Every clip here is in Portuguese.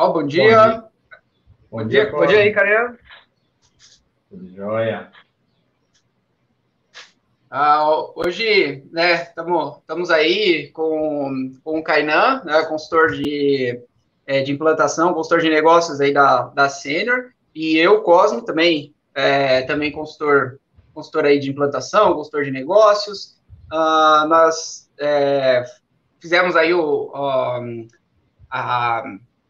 Ó, bom dia. Bom dia. Bom, dia, bom dia aí, Karina. Tudo jóia. Ah, hoje, né, estamos aí com, com o Kainan, né, consultor de, é, de implantação, consultor de negócios aí da, da Senior, e eu, Cosme, também, é, também consultor, consultor aí de implantação, consultor de negócios. Ah, nós é, fizemos aí o, a,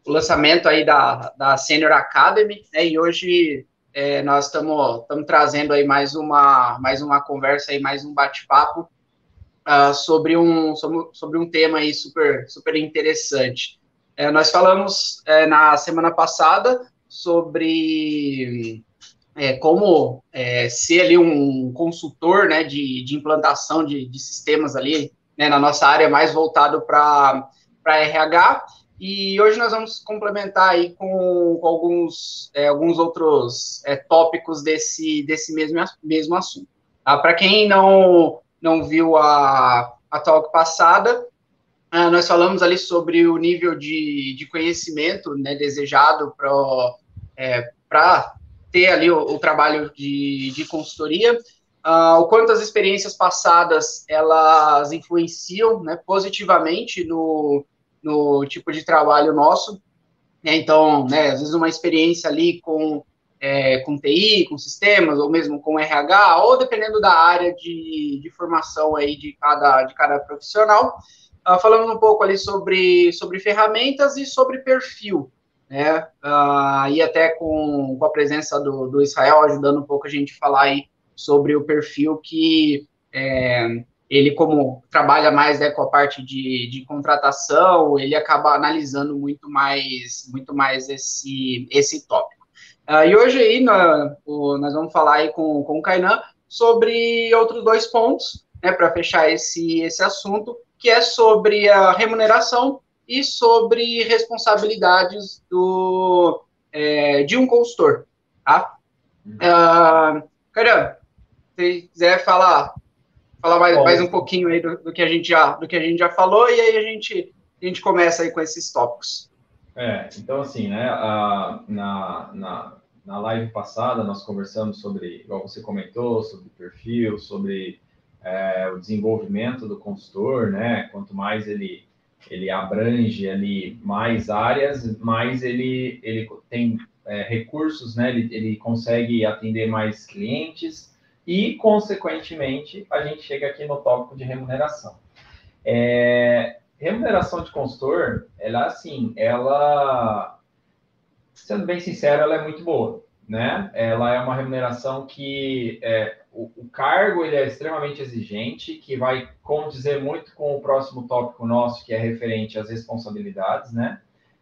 o lançamento aí da, da Senior Academy, né, e hoje é, nós estamos trazendo aí mais uma, mais uma conversa aí, mais um bate-papo uh, sobre, um, sobre, sobre, um tema aí super, super interessante. É, nós falamos é, na semana passada sobre é, como é, ser ali um consultor né, de, de implantação de, de sistemas ali né, na nossa área mais voltado para RH e hoje nós vamos complementar aí com, com alguns, é, alguns outros é, tópicos desse, desse mesmo, mesmo assunto. Tá? Para quem não, não viu a, a talk passada, ah, nós falamos ali sobre o nível de, de conhecimento né, desejado para é, ter ali o, o trabalho de, de consultoria, ah, o quanto as experiências passadas elas influenciam né, positivamente no, no tipo de trabalho nosso. Né? Então, né, às vezes uma experiência ali com, é, com TI, com sistemas, ou mesmo com RH, ou dependendo da área de, de formação aí de cada, de cada profissional. Uh, falando um pouco ali sobre, sobre ferramentas e sobre perfil, né? Uh, e até com, com a presença do, do Israel ajudando um pouco a gente a falar aí sobre o perfil que é, ele como trabalha mais né, com a parte de, de contratação, ele acaba analisando muito mais, muito mais esse, esse tópico. Uh, e hoje aí nós, nós vamos falar aí com, com o Kainan sobre outros dois pontos, né, para fechar esse, esse assunto, que é sobre a remuneração e sobre responsabilidades do, é, de um consultor, tá? Uh, Kainan, se quiser falar falar mais, mais um pouquinho aí do, do, que a gente já, do que a gente já falou e aí a gente, a gente começa aí com esses tópicos. É, então assim, né, a, na, na, na live passada nós conversamos sobre, igual você comentou, sobre perfil, sobre é, o desenvolvimento do consultor, né, quanto mais ele ele abrange ali mais áreas, mais ele, ele tem é, recursos, né, ele, ele consegue atender mais clientes, e, consequentemente, a gente chega aqui no tópico de remuneração. É, remuneração de consultor, ela, assim, ela, sendo bem sincero, ela é muito boa, né? Ela é uma remuneração que é, o, o, cargo ele é extremamente exigente, que vai condizer muito com o próximo tópico nosso, que é referente às responsabilidades, né?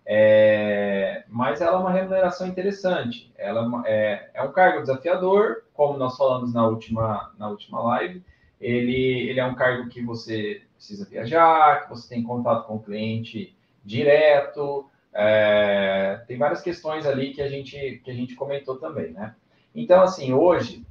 É, mas ela é uma remuneração interessante. Ela é, é, um cargo desafiador, como nós falamos na última, na última live. Ele, ele é um cargo que você precisa viajar, que você tem contato com o cliente direto. É, tem várias questões ali que a gente, que a gente comentou também, né? Então, assim, hoje,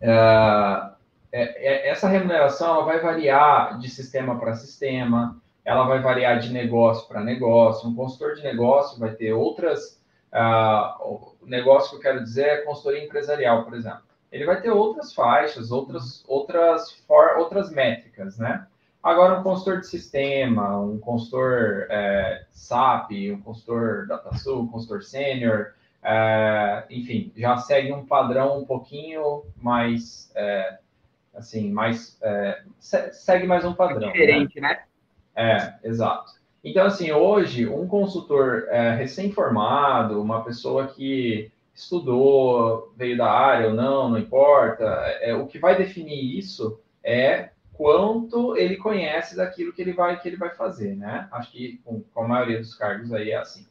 é, é, é, essa remuneração ela vai variar de sistema para sistema, ela vai variar de negócio para negócio. Um consultor de negócio vai ter outras. Uh, o negócio que eu quero dizer é consultoria empresarial, por exemplo. Ele vai ter outras faixas, outras, outras, for, outras métricas, né? Agora, um consultor de sistema, um consultor é, SAP, um consultor DataSul, um consultor sênior, é, enfim, já segue um padrão um pouquinho mais, é, assim, mais, é, segue mais um padrão. É diferente, né? né? É, exato. Então, assim, hoje, um consultor é, recém-formado, uma pessoa que estudou, veio da área ou não, não importa, é, o que vai definir isso é quanto ele conhece daquilo que ele vai, que ele vai fazer, né? Acho que com, com a maioria dos cargos aí é assim.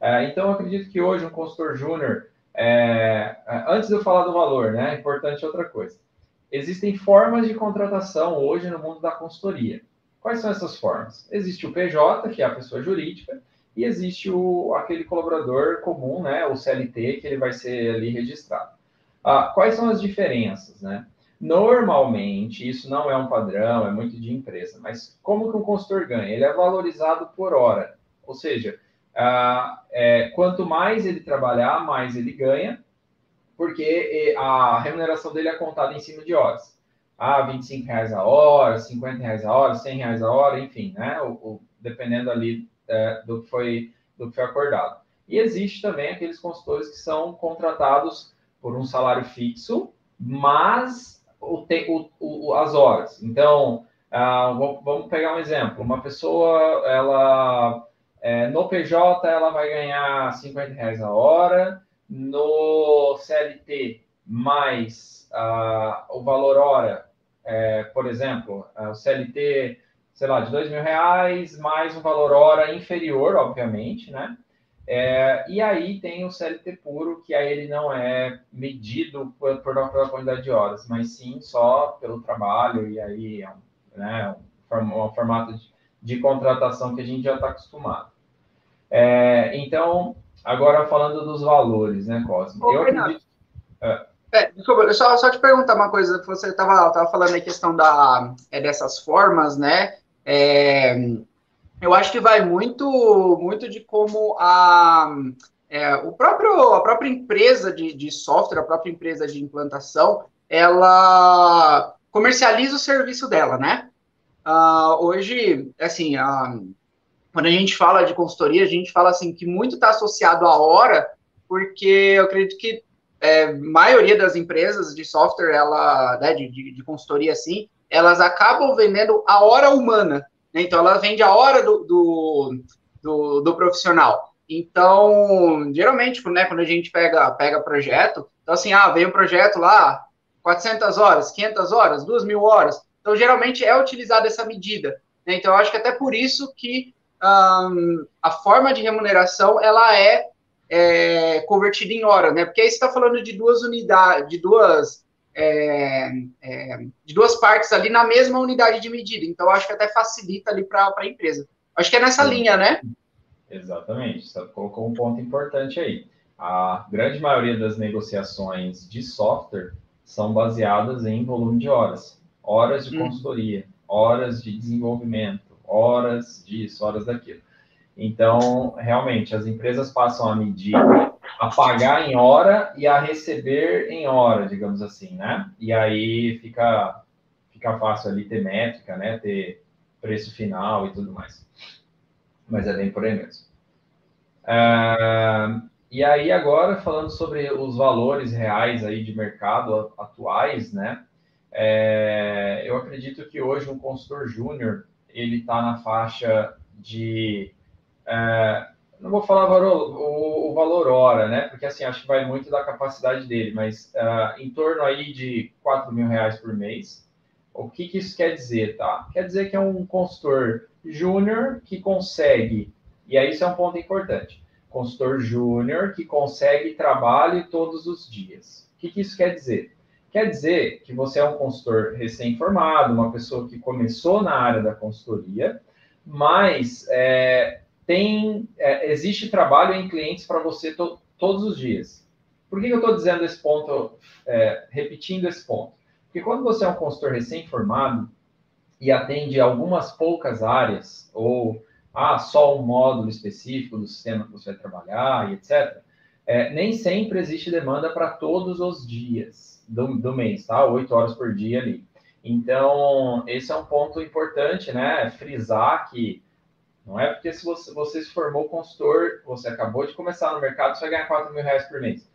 É, então, acredito que hoje um consultor júnior, é, é antes de eu falar do valor, né? É importante outra coisa. Existem formas de contratação hoje no mundo da consultoria. Quais são essas formas? Existe o PJ, que é a pessoa jurídica, e existe o, aquele colaborador comum, né, o CLT, que ele vai ser ali registrado. Ah, quais são as diferenças, né? Normalmente, isso não é um padrão, é muito de empresa, mas como que um consultor ganha? Ele é valorizado por hora, ou seja, ah, é, quanto mais ele trabalhar, mais ele ganha, porque a remuneração dele é contada em cima de horas. Ah, 25 reais a hora, 50 reais a hora, 100 reais a hora, enfim, né? O, o, dependendo ali é, do, que foi, do que foi acordado. E existe também aqueles consultores que são contratados por um salário fixo, mas o, o, as horas. Então, ah, vamos pegar um exemplo. Uma pessoa, ela é, no PJ, ela vai ganhar 50 reais a hora, no CLT, mais ah, o valor hora, é, por exemplo, o CLT, sei lá, de dois mil reais, mais um valor hora inferior, obviamente, né? É, e aí tem o CLT puro, que aí ele não é medido por, por, pela quantidade de horas, mas sim só pelo trabalho, e aí é um, né, um, um formato de, de, contratação que a gente já está acostumado. É, então, agora falando dos valores, né, Cosme? Ô, eu acredito... É. É, desculpa, só, só te perguntar uma coisa, você estava tava falando a questão da, é, dessas formas, né? É, eu acho que vai muito, muito de como a, é, o próprio, a própria empresa de, de software, a própria empresa de implantação, ela comercializa o serviço dela, né? Uh, hoje, assim, uh, quando a gente fala de consultoria, a gente fala assim que muito está associado à hora, porque eu acredito que é, maioria das empresas de software, ela, né, de, de, de consultoria assim, elas acabam vendendo a hora humana, né? Então, ela vende a hora do, do, do, do profissional. Então, geralmente, né, quando a gente pega, pega projeto, então assim, ah, veio um projeto lá, 400 horas, 500 horas, 2 mil horas. Então, geralmente é utilizada essa medida. Né? Então, eu acho que até por isso que um, a forma de remuneração, ela é, é convertida em hora, né? Porque aí você está falando de duas unidades, de duas é, é, de duas partes ali na mesma unidade de medida. Então, acho que até facilita ali para a empresa. Acho que é nessa linha, né? Exatamente. Você colocou um ponto importante aí. A grande maioria das negociações de software são baseadas em volume de horas. Horas de hum. consultoria, horas de desenvolvimento, horas disso, horas daquilo. Então, realmente, as empresas passam a medir a pagar em hora e a receber em hora, digamos assim, né? E aí fica, fica fácil ali ter métrica, né? Ter preço final e tudo mais. Mas é bem por aí mesmo. Uh, e aí agora falando sobre os valores reais aí de mercado atuais, né? É, eu acredito que hoje um consultor júnior ele está na faixa de é, não vou falar valor, o, o, valor hora, né? Porque assim, acho que vai muito da capacidade dele, mas uh, em torno aí de 4 mil reais por mês. O que, que isso quer dizer, tá? Quer dizer que é um consultor júnior que consegue, e aí isso é um ponto importante, consultor júnior que consegue trabalho todos os dias. O que, que isso quer dizer? Quer dizer que você é um consultor recém-formado, uma pessoa que começou na área da consultoria, mas é, tem é, existe trabalho em clientes para você to, todos os dias. Por que, eu estou dizendo esse ponto, é, repetindo esse ponto? Porque quando você é um consultor recém-formado e atende algumas poucas áreas, ou ah, só um módulo específico do sistema que você vai trabalhar e etc., é, nem sempre existe demanda para todos os dias do, do mês, tá? Oito horas por dia ali. Então, esse é um ponto importante, né? Frisar que não é porque se você, você se formou consultor, você acabou de começar no mercado, você vai ganhar 4 mil reais por mês.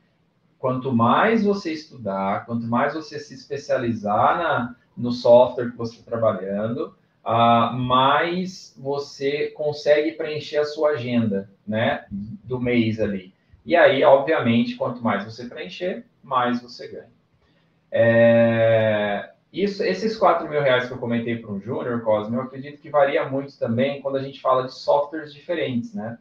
Quanto mais você estudar, quanto mais você se especializar na, no software que você está trabalhando, uh, mais você consegue preencher a sua agenda, né, do mês ali. E aí, obviamente, quanto mais você preencher, mais você ganha. É, isso, esses 4 mil reais que eu comentei para um júnior, Cosme, eu acredito que varia muito também quando a gente fala de softwares diferentes, né?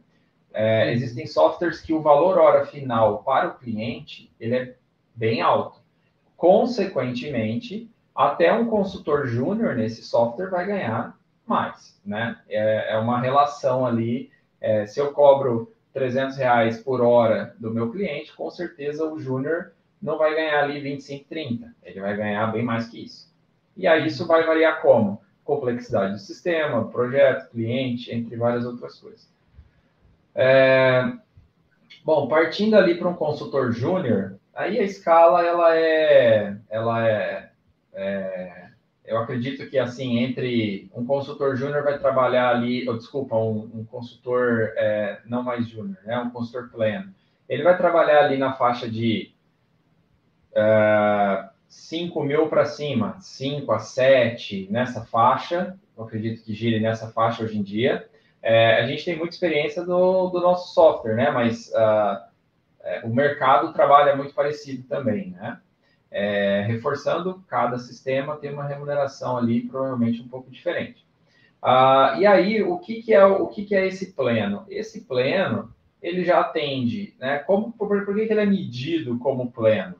É, existem softwares que o valor hora final para o cliente ele é bem alto. Consequentemente, até um consultor júnior nesse software vai ganhar mais, né? É, é uma relação ali. É, se eu cobro 300 reais por hora do meu cliente, com certeza o júnior não vai ganhar ali 25, 30. Ele vai ganhar bem mais que isso. E aí isso vai variar como? Complexidade do sistema, projeto, cliente, entre várias outras coisas. É, bom, partindo ali para um consultor júnior, aí a escala ela é, ela é, é, eu acredito que assim entre um consultor júnior vai trabalhar ali, ou desculpa, um, um consultor é, não mais júnior, né, um consultor pleno, ele vai trabalhar ali na faixa de uh, 5 mil para cima, 5 a 7 nessa faixa, eu acredito que gire nessa faixa hoje em dia. É, a gente tem muita experiência do, do nosso software, né? Mas uh, é, o mercado trabalha muito parecido também, né? É, reforçando, cada sistema tem uma remuneração ali provavelmente um pouco diferente. Uh, e aí, o que, que é o que, que é esse pleno? Esse pleno ele já atende, né? Como, por, por que, que ele é medido como pleno?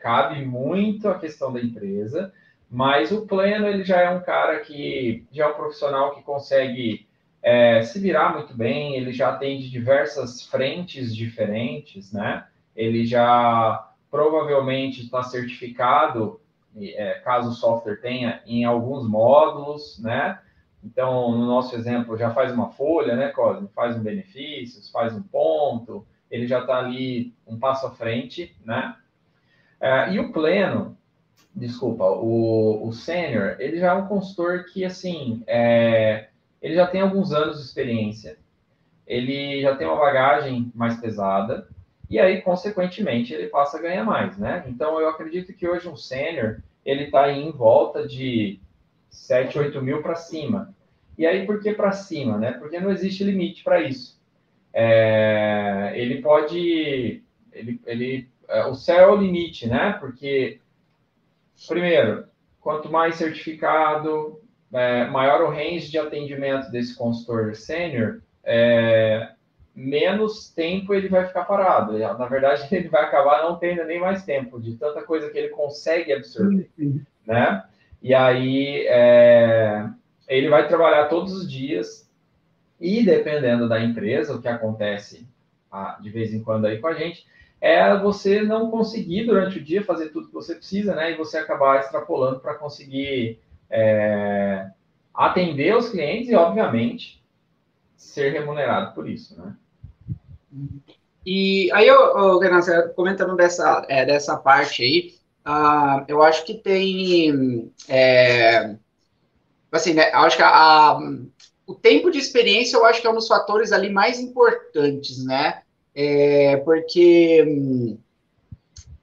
Cabe muito a questão da empresa, mas o pleno ele já é um cara que já é um profissional que consegue é, se virar muito bem, ele já atende diversas frentes diferentes, né? Ele já provavelmente está certificado, é, caso o software tenha, em alguns módulos, né? Então, no nosso exemplo, já faz uma folha, né, Cosme? Faz um benefícios, faz um ponto, ele já está ali um passo à frente, né? É, e o pleno, desculpa, o, o sênior, ele já é um consultor que, assim, é, ele já tem alguns anos de experiência, ele já tem uma bagagem mais pesada, e aí, consequentemente, ele passa a ganhar mais, né? Então, eu acredito que hoje um sênior, ele está em volta de 7, 8 mil para cima. E aí, por que para cima? Né? Porque não existe limite para isso. É, ele pode. Ele, ele, é, o céu é o limite, né? Porque, primeiro, quanto mais certificado, é, maior o range de atendimento desse consultor sênior, é, menos tempo ele vai ficar parado. Na verdade, ele vai acabar não tendo nem mais tempo de tanta coisa que ele consegue absorver, né? E aí é, ele vai trabalhar todos os dias e dependendo da empresa, o que acontece ah, de vez em quando aí com a gente, é você não conseguir durante o dia fazer tudo que você precisa, né? E você acabar extrapolando para conseguir é, atender os clientes e, obviamente, ser remunerado por isso, né? E aí, eu, Renan, comentando dessa, é, dessa parte aí, ah, eu acho que tem. É, assim, né, acho que a, a, o tempo de experiência eu acho que é um dos fatores ali mais importantes, né? É, porque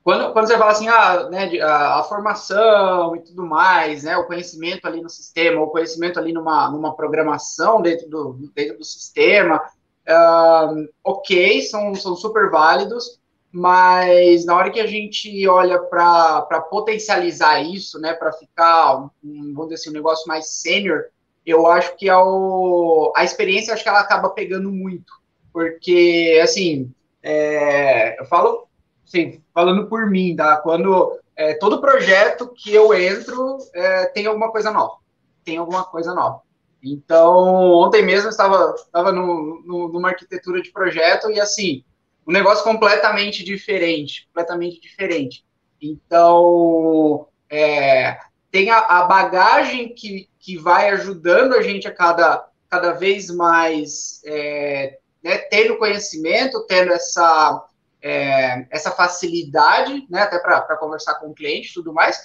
quando, quando você fala assim, ah, né, a, a, formação e tudo mais, né, o conhecimento ali no sistema, o conhecimento ali numa, numa programação dentro do, dentro do sistema, uh, ok, são, são super válidos, mas na hora que a gente olha para potencializar isso, né, para ficar, um, vamos dizer assim, um negócio mais sênior, eu acho que é a experiência, acho que ela acaba pegando muito, porque, assim, é, eu falo, assim, falando por mim, tá? quando é, todo projeto que eu entro é, tem alguma coisa nova, tem alguma coisa nova. Então, ontem mesmo eu estava, estava no, no, numa arquitetura de projeto e, assim, um negócio completamente diferente, completamente diferente. Então, é, tem a, a, bagagem que, que vai ajudando a gente a cada, cada vez mais é, né, tendo conhecimento, tendo essa, é, essa facilidade, né, até para conversar com o cliente e tudo mais.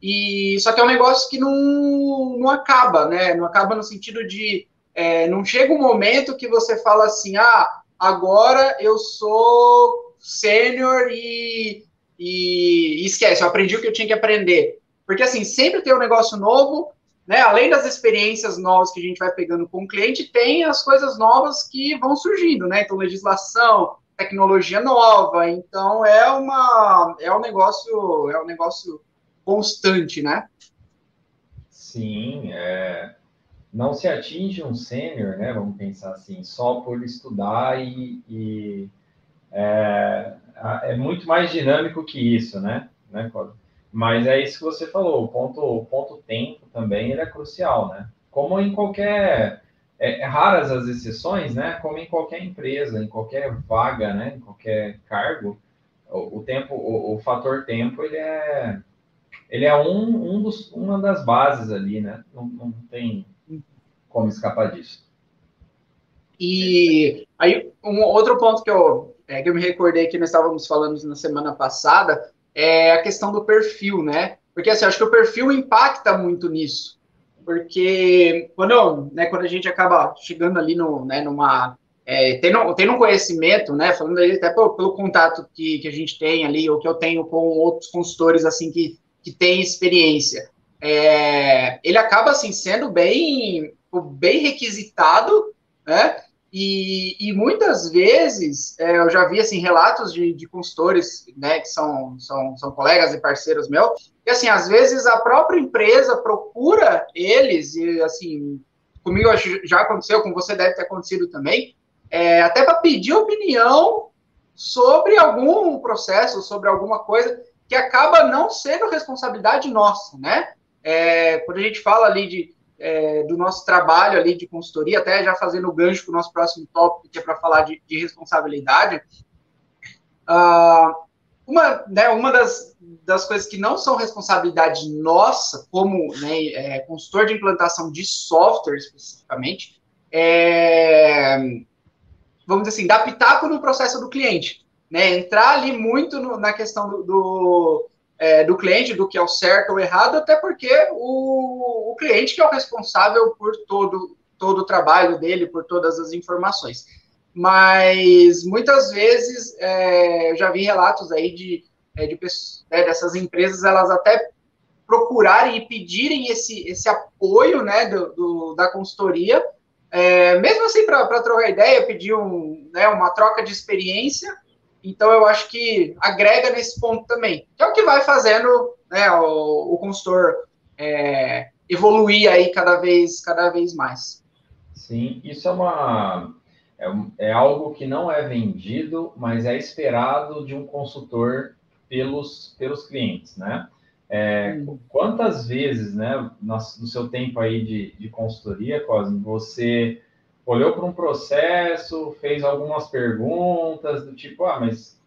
E só que é um negócio que não, não acaba, né? Não acaba no sentido de é, não chega um momento que você fala assim, ah, agora eu sou sênior e, e, esquece, eu aprendi o que eu tinha que aprender. Porque, assim, sempre tem um negócio novo, né? Além das experiências novas que a gente vai pegando com o cliente, tem as coisas novas que vão surgindo, né? Então, legislação, tecnologia nova. Então, é uma... É um negócio... É um negócio constante, né? Sim, é não se atinge um sênior, né? Vamos pensar assim, só por estudar e, e é, é, muito mais dinâmico que isso, né? né Mas é isso que você falou, o ponto, o ponto tempo também ele é crucial, né? Como em qualquer é, é, raras as exceções, né? Como em qualquer empresa, em qualquer vaga, né? Em qualquer cargo, o, o tempo, o, o, fator tempo ele é ele é um, um dos, uma das bases ali, né? Não, não tem como escapar disso. E aí, um outro ponto que eu, é, que eu me recordei que nós estávamos falando na semana passada é a questão do perfil, né? Porque assim, acho que o perfil impacta muito nisso. Porque quando, né, quando a gente acaba chegando ali no, né, numa. É, tendo, tendo um conhecimento, né? Falando aí até pelo, pelo contato que, que a gente tem ali, ou que eu tenho com outros consultores assim que, que têm experiência. É, ele acaba assim sendo bem, bem requisitado, né? E, e muitas vezes é, eu já vi assim relatos de, de consultores, né, que são, são, são colegas e parceiros meus, que assim às vezes a própria empresa procura eles e assim comigo já aconteceu, com você deve ter acontecido também, é, até para pedir opinião sobre algum processo, sobre alguma coisa que acaba não sendo responsabilidade nossa, né? É, quando a gente fala ali de é, do nosso trabalho ali de consultoria, até já fazendo o gancho para o nosso próximo tópico, que é para falar de, de responsabilidade. Uh, uma, né, uma das, das coisas que não são responsabilidade nossa, como né, é, consultor de implantação de software especificamente, é, vamos dizer assim, dar pitaco no processo do cliente. Né, entrar ali muito no, na questão do, do é, do cliente, do que é o certo ou errado, até porque o, o cliente que é o responsável por todo, todo o trabalho dele, por todas as informações. Mas muitas vezes é, eu já vi relatos aí de, é, de é, dessas empresas, elas até procurarem e pedirem esse, esse apoio né, do, do da consultoria, é, mesmo assim, para trocar ideia, pedir um, né, uma troca de experiência, então, eu acho que agrega nesse ponto também, que é o que vai fazendo né, o, o consultor é, evoluir aí cada vez, cada vez mais. Sim, isso é uma é, é, algo que não é vendido, mas é esperado de um consultor pelos, pelos clientes, né? É, hum. Quantas vezes, né, no, no, seu tempo aí de, de consultoria, Cosme, você olhou para um processo, fez algumas perguntas do tipo, ah, mas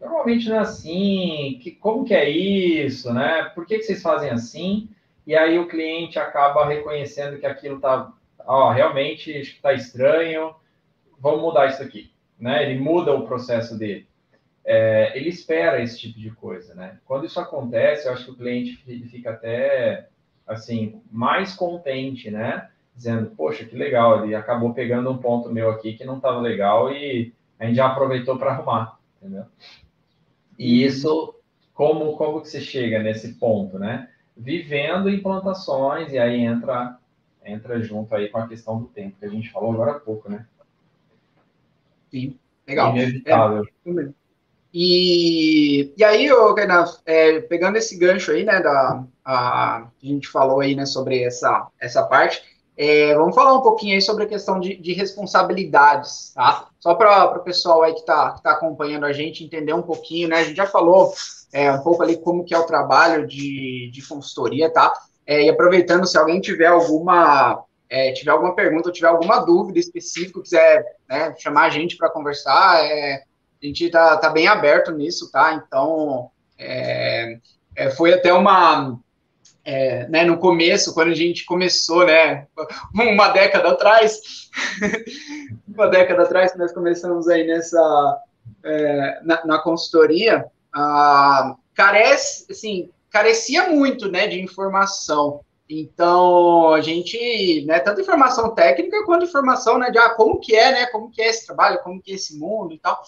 normalmente não é assim, que, como que é isso, né? Por que, que vocês fazem assim? E aí o cliente acaba reconhecendo que aquilo está, ó, realmente está estranho, vamos mudar isso aqui, né? Ele muda o processo dele. É, ele espera esse tipo de coisa, né? Quando isso acontece, eu acho que o cliente fica até, assim, mais contente, né? Dizendo, poxa, que legal, ele acabou pegando um ponto meu aqui que não estava legal e a gente já aproveitou para arrumar, entendeu? E uhum. isso, como, como que você chega nesse ponto, né? Vivendo implantações, e aí entra, entra junto aí com a questão do tempo, que a gente falou agora há pouco, né? Sim, legal. Inevitável. É, e, e aí, ô, é, pegando esse gancho aí, né, da, a, a gente falou aí, né, sobre essa, essa parte, é, vamos falar um pouquinho aí sobre a questão de, de responsabilidades, tá? Só para o pessoal aí que está tá acompanhando a gente entender um pouquinho, né? A gente já falou é, um pouco ali como que é o trabalho de, de consultoria, tá? É, e aproveitando, se alguém tiver alguma é, tiver alguma pergunta, ou tiver alguma dúvida específica, quiser né, chamar a gente para conversar, é, a gente está tá bem aberto nisso, tá? Então, é, foi até uma é, né, no começo, quando a gente começou, né, uma década atrás, uma década atrás nós começamos aí nessa, é, na, na, consultoria, carece, assim, carecia muito, né, de informação. Então, a gente, né, tanto informação técnica quanto informação, né, de ah, como que é, né, como que é esse trabalho, como que é esse mundo e tal.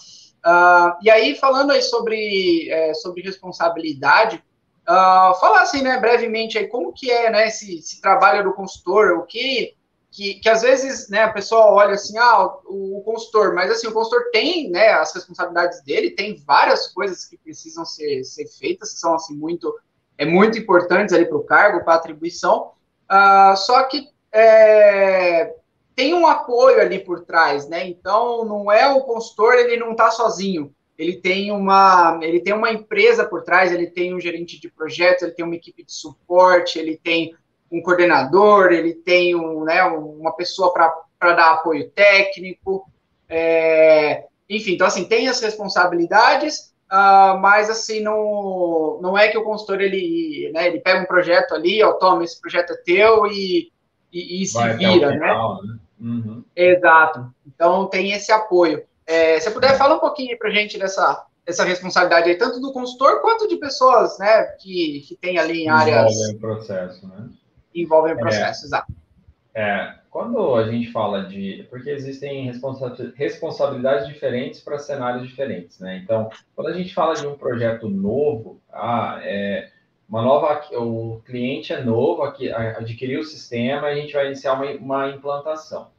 Ah, e aí, falando aí sobre, é, sobre responsabilidade, Uh, falar assim, né, brevemente aí, como que é, né, esse, esse trabalho do consultor, o que, que, que, às vezes, né, a pessoa olha assim, ah, o, o, consultor, mas assim, o consultor tem, né, as responsabilidades dele, tem várias coisas que precisam ser, ser feitas, que são, assim, muito, é muito importantes ali para o cargo, para a atribuição, uh, só que é, tem um apoio ali por trás, né, então não é o consultor, ele não está sozinho, ele tem uma ele tem uma empresa por trás, ele tem um gerente de projetos, ele tem uma equipe de suporte, ele tem um coordenador, ele tem um, né, uma pessoa para dar apoio técnico, é, enfim, então assim tem as responsabilidades, uh, mas assim não não é que o consultor ele né, ele pega um projeto ali, ó, toma esse projeto é teu e e, e se vira, né? Final, né? Uhum. Exato. Então tem esse apoio. É, se você puder, fala um pouquinho para a gente dessa, dessa responsabilidade aí, tanto do consultor quanto de pessoas né, que, que tem ali em áreas. Envolvem o processo, né? Envolvem o processo, é, exato. É, quando a gente fala de. Porque existem responsabilidades diferentes para cenários diferentes, né? Então, quando a gente fala de um projeto novo, ah, é, uma nova. O cliente é novo, adquiriu o sistema, a gente vai iniciar uma, uma implantação.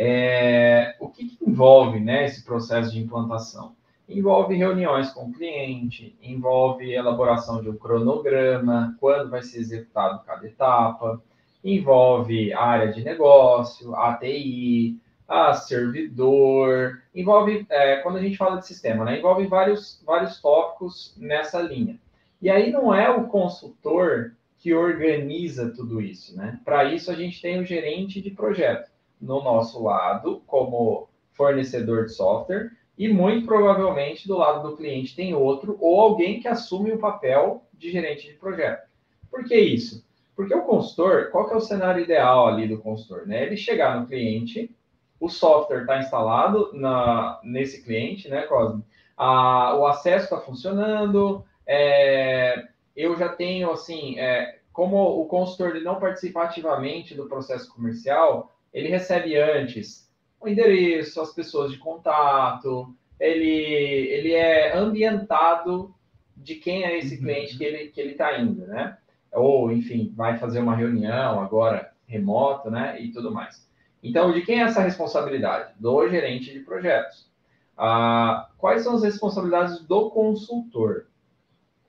É, o que, que, envolve né, esse processo de implantação? Envolve reuniões com o cliente, envolve elaboração de um cronograma, quando vai ser executado cada etapa, envolve área de negócio, ATI, a servidor, envolve, é, quando a gente fala de sistema, né, envolve vários, vários tópicos nessa linha. E aí não é o consultor que organiza tudo isso, né? Para isso a gente tem o gerente de projeto no nosso lado, como fornecedor de software, e muito provavelmente do lado do cliente tem outro, ou alguém que assume o papel de gerente de projeto. Por que isso? Porque o consultor, qual que é o cenário ideal ali do consultor? Né? Ele chegar no cliente, o software está instalado na, nesse cliente, né, Cosme? A, o acesso está funcionando, é, eu já tenho, assim, é, como o consultor ele não participa ativamente do processo comercial, ele recebe antes o endereço, as pessoas de contato, ele, ele é ambientado de quem é esse uhum. cliente que ele que ele está indo, né? Ou, enfim, vai fazer uma reunião agora remota, né? E tudo mais. Então, de quem é essa responsabilidade? Do gerente de projetos. Ah, quais são as responsabilidades do consultor?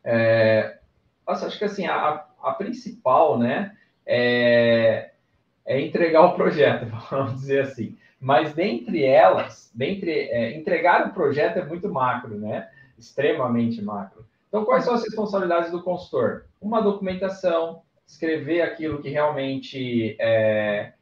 É, acho que assim, a, a principal, né, é, é entregar o projeto, vamos dizer assim. Mas dentre elas, dentre é, entregar o projeto é muito macro, né? Extremamente macro. Então, quais são as responsabilidades do consultor? Uma documentação, escrever aquilo que realmente é,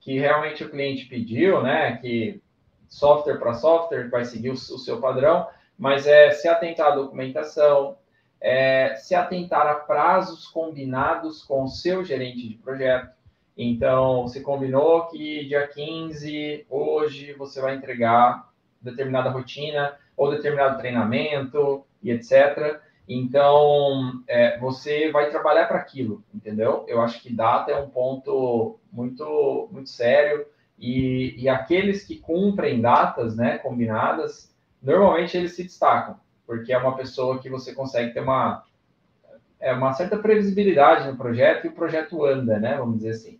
que realmente o cliente pediu, né? Que software para software vai seguir o, o, seu padrão, mas é se atentar à documentação, é, se atentar a prazos combinados com o seu gerente de projeto. Então, se combinou que dia 15, hoje, você vai entregar determinada rotina ou determinado treinamento e etc. Então, é, você vai trabalhar para aquilo, entendeu? Eu acho que data é um ponto muito, muito sério e, e aqueles que cumprem datas né, combinadas, normalmente eles se destacam, porque é uma pessoa que você consegue ter uma, é, uma certa previsibilidade no projeto e o projeto anda, né? Vamos dizer assim.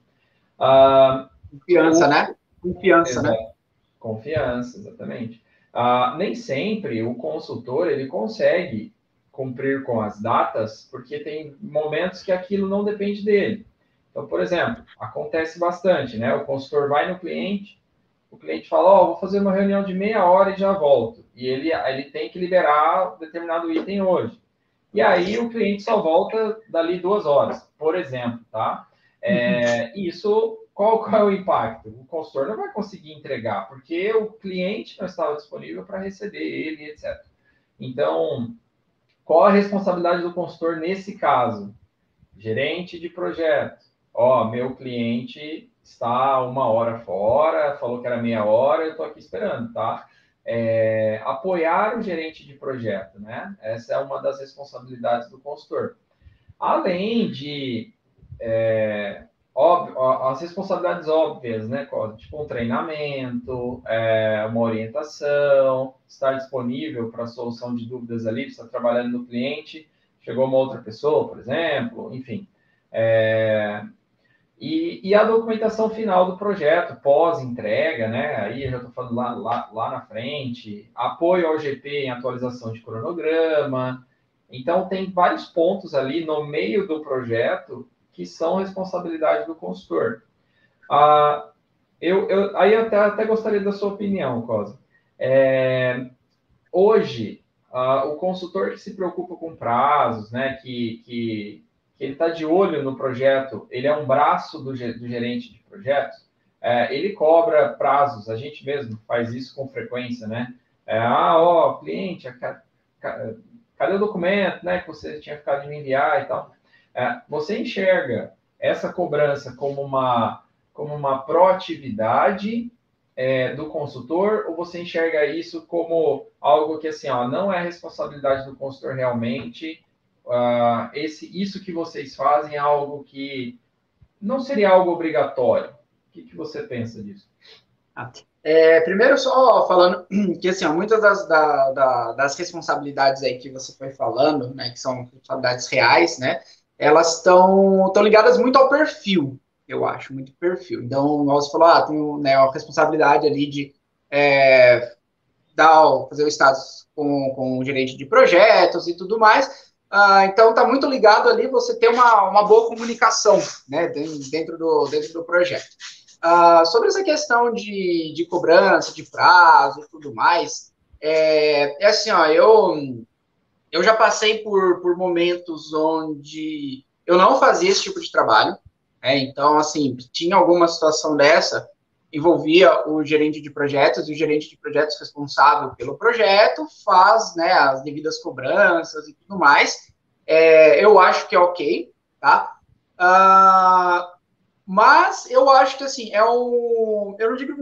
Uh, Confiança, o... né? Confiança, né? Exato. né? Confiança, exatamente. Uh, nem sempre o consultor ele consegue cumprir com as datas, porque tem momentos que aquilo não depende dele. Então, por exemplo, acontece bastante, né? O consultor vai no cliente, o cliente fala, ó, oh, vou fazer uma reunião de meia hora e já volto. E ele, ele tem que liberar determinado item hoje. E aí o cliente só volta dali duas horas, por exemplo, tá? É, isso, qual, qual é o impacto? O consultor não vai conseguir entregar, porque o cliente não estava disponível para receber ele, etc. Então, qual a responsabilidade do consultor nesse caso? Gerente de projeto. Ó, meu cliente está uma hora fora, falou que era meia hora, eu estou aqui esperando, tá? É, apoiar o gerente de projeto, né? Essa é uma das responsabilidades do consultor. Além de é, óbvio, as responsabilidades óbvias, né? Tipo um treinamento, é, uma orientação, estar disponível para a solução de dúvidas ali, está trabalhando no cliente, chegou uma outra pessoa, por exemplo, enfim. É, e, e, a documentação final do projeto, pós-entrega, né? Aí eu já estou falando lá, lá, lá na frente, apoio ao GP em atualização de cronograma. Então, tem vários pontos ali no meio do projeto que são responsabilidade do consultor. Ah, eu, eu, aí até, até gostaria da sua opinião, Cosa. É, hoje, ah, o consultor que se preocupa com prazos, né, que, que, que ele está de olho no projeto, ele é um braço do, do gerente de projetos, é, ele cobra prazos, a gente mesmo faz isso com frequência, né? É, ah, ó, cliente, cadê o documento, né, que você tinha ficado de me enviar e tal? É, você enxerga essa cobrança como uma, como uma proatividade é, do consultor ou você enxerga isso como algo que assim, ó, não é responsabilidade do consultor realmente? Uh, esse, isso que vocês fazem é algo que não seria algo obrigatório. O que, que você pensa disso? É, primeiro, só falando que assim, ó, muitas das, da, da, das responsabilidades aí que você foi falando, né, que são responsabilidades reais, né, elas estão ligadas muito ao perfil eu acho, muito perfil. Então, você falou, ah, tem né, a responsabilidade ali de é, dar, fazer o status com, com o gerente de projetos e tudo mais. Ah, então, está muito ligado ali você ter uma, uma boa comunicação né, dentro, do, dentro do projeto. Ah, sobre essa questão de, de cobrança, de prazo e tudo mais, é, é assim, ó, eu, eu já passei por, por momentos onde eu não fazia esse tipo de trabalho, é, então, assim, tinha alguma situação dessa, envolvia o gerente de projetos, e o gerente de projetos responsável pelo projeto faz né, as devidas cobranças e tudo mais. É, eu acho que é ok, tá? Uh, mas eu acho que, assim, é um... Eu não digo...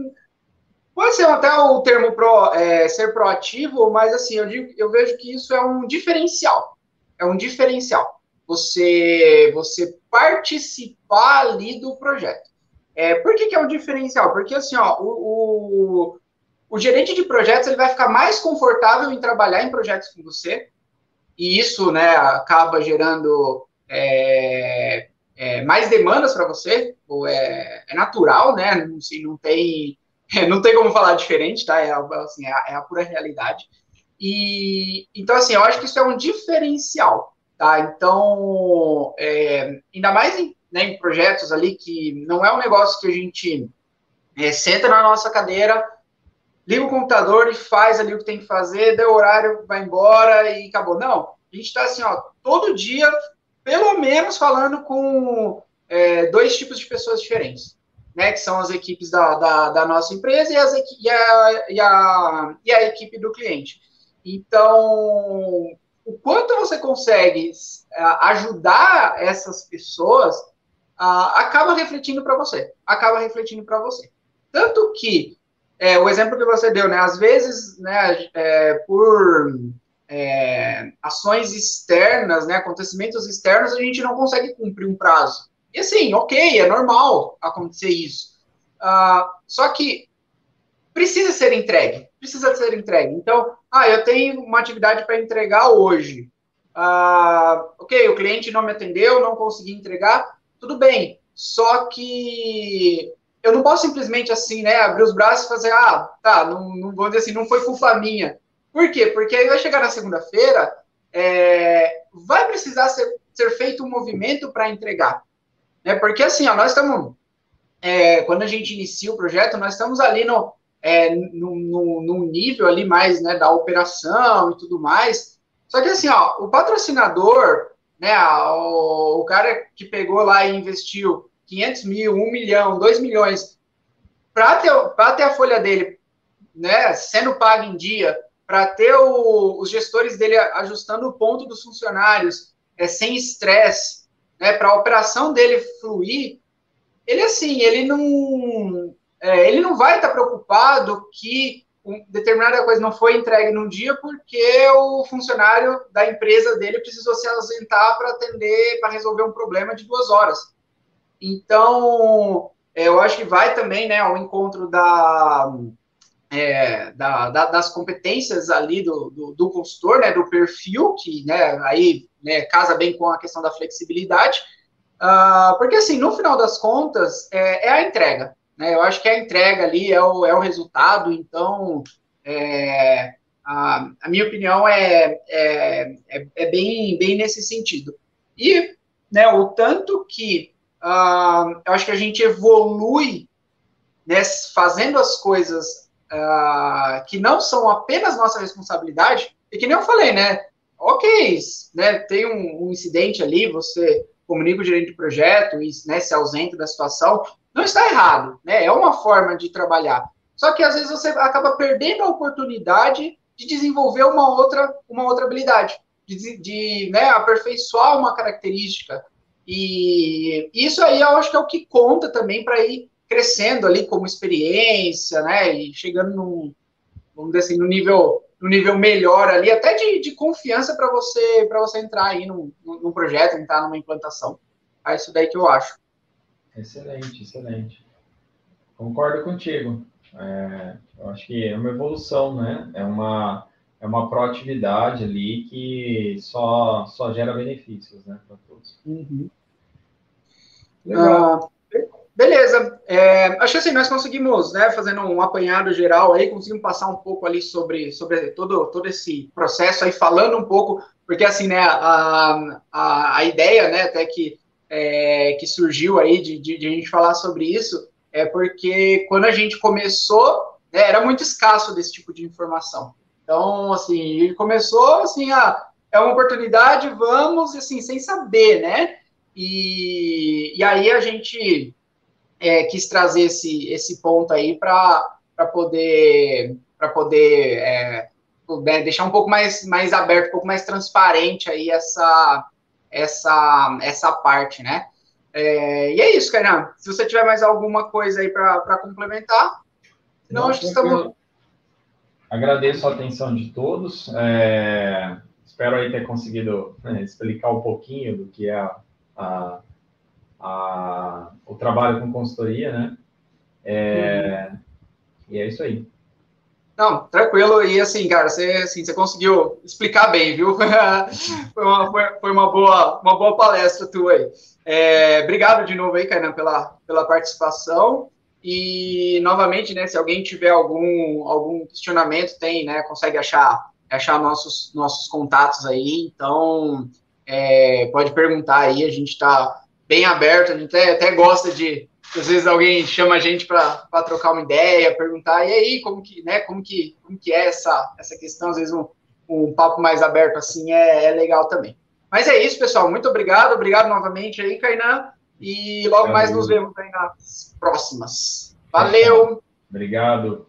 Pode ser até o termo pro, é, ser proativo, mas, assim, eu, digo, eu vejo que isso é um diferencial. É um diferencial você, você participar ali do projeto. É, por que, que é um diferencial? Porque assim, ó, o, o, o, gerente de projetos ele vai ficar mais confortável em trabalhar em projetos com você, e isso né, acaba gerando é, é, mais demandas para você, ou é, é, natural, né? Assim, não, tem, não tem como falar diferente, tá? É, assim, é, a, é a pura realidade. E então, assim, eu acho que isso é um diferencial. Tá? Então, é, ainda mais em, né, em, projetos ali que não é um negócio que a gente é, senta na nossa cadeira, liga o computador e faz ali o que tem que fazer, deu horário, vai embora e acabou. Não, a gente está assim, ó, todo dia, pelo menos falando com é, dois tipos de pessoas diferentes. Né, que são as equipes da, da, da nossa empresa e, as, e, a, e, a, e a equipe do cliente. Então, o quanto você consegue uh, ajudar essas pessoas acaba refletindo para você, acaba refletindo para você. Tanto que é, o exemplo que você deu, né? Às vezes, né, é, por é, ações externas, né, acontecimentos externos, a gente não consegue cumprir um prazo. E assim, ok, é normal acontecer isso. Uh, só que precisa ser entregue, precisa ser entregue. Então, ah, eu tenho uma atividade para entregar hoje. Ah, ok, o cliente não me atendeu, não consegui entregar, tudo bem. Só que eu não posso simplesmente assim, né, abrir os braços e fazer, ah, tá, não, não vou dizer assim, não foi culpa minha. Por quê? Porque aí vai chegar na segunda-feira, é, vai precisar ser, ser feito um movimento para entregar. Né? Porque assim, ó, nós estamos, é, quando a gente inicia o projeto, nós estamos ali no, é, num, nível ali mais né, da operação e tudo mais. Só que assim, ó, o patrocinador, né, o, o cara que pegou lá e investiu 500 mil, 1 milhão, 2 milhões, para ter, ter a folha dele né, sendo paga em dia, para ter o, os gestores dele ajustando o ponto dos funcionários é, sem estresse, né, para a operação dele fluir, ele assim, ele não é, ele não vai estar preocupado que determinada coisa não foi entregue num dia porque o funcionário da empresa dele precisou se ausentar para atender, para resolver um problema de duas horas. Então, é, eu acho que vai também né, ao encontro da, é, da, da, das competências ali do, do, do, consultor, né, do perfil, que né, aí né, casa bem com a questão da flexibilidade, uh, porque assim, no final das contas, é, é a entrega. Né? Eu acho que a entrega ali é o, é o resultado, então é, a, a, minha opinião é, é, é, é, bem, bem nesse sentido. E né, o tanto que uh, eu acho que a gente evolui né, fazendo as coisas uh, que não são apenas nossa responsabilidade, e que nem eu falei, né? Ok, né, tem um, um incidente ali, você comunica o gerente de projeto e né, se ausenta da situação, não está errado, né? É uma forma de trabalhar. Só que às vezes você acaba perdendo a oportunidade de desenvolver uma outra, uma outra habilidade, de, de né, aperfeiçoar uma característica. E isso aí eu acho que é o que conta também para ir crescendo ali como experiência, né? E chegando num, vamos dizer assim, no nível, no nível melhor ali, até de, de confiança para você para você entrar aí num, num projeto, entrar numa implantação. É isso daí que eu acho. Excelente, excelente. Concordo contigo. É, eu acho que é uma evolução, né? É uma, é uma proatividade ali que só, só gera benefícios, né, para todos. Uhum. Legal. Ah, beleza. É, acho assim, nós conseguimos, né, fazendo um apanhado geral aí, conseguimos passar um pouco ali sobre, sobre todo, todo esse processo aí, falando um pouco, porque assim, né, a, a, a ideia, né, até que, é, que surgiu aí de, de, de a gente falar sobre isso, é porque quando a gente começou, né, era muito escasso desse tipo de informação. Então, assim, ele começou assim, ah, é uma oportunidade, vamos, assim, sem saber, né? E, e aí a gente é, quis trazer esse, esse ponto aí para poder, para poder é, né, deixar um pouco mais, mais aberto, um pouco mais transparente aí essa, essa, essa parte, né? É, e é isso, Kainan. Se você tiver mais alguma coisa aí para complementar, senão acho que estamos. Agradeço a atenção de todos. É, espero aí ter conseguido né, explicar um pouquinho do que é a, a, a, o trabalho com consultoria, né? É, uhum. E é isso aí. Não, tranquilo. E assim, cara, você, assim, você conseguiu explicar bem, viu? foi, uma, foi, foi, uma, boa, uma boa palestra tua aí. É, obrigado de novo aí, Kainan, pela, pela participação. E, novamente, né, se alguém tiver algum, algum questionamento, tem, né, consegue achar, achar nossos, nossos contatos aí. Então, é, pode perguntar aí, a gente está bem aberto, a gente até, até gosta de, às vezes alguém chama a gente para trocar uma ideia, perguntar, e aí, como que, né, como que, como que é essa, essa questão, às vezes um, um papo mais aberto assim é, é legal também. Mas é isso, pessoal. Muito obrigado. Obrigado novamente aí, Kainan. E logo Valeu. mais nos vemos aí nas próximas. Valeu! Obrigado.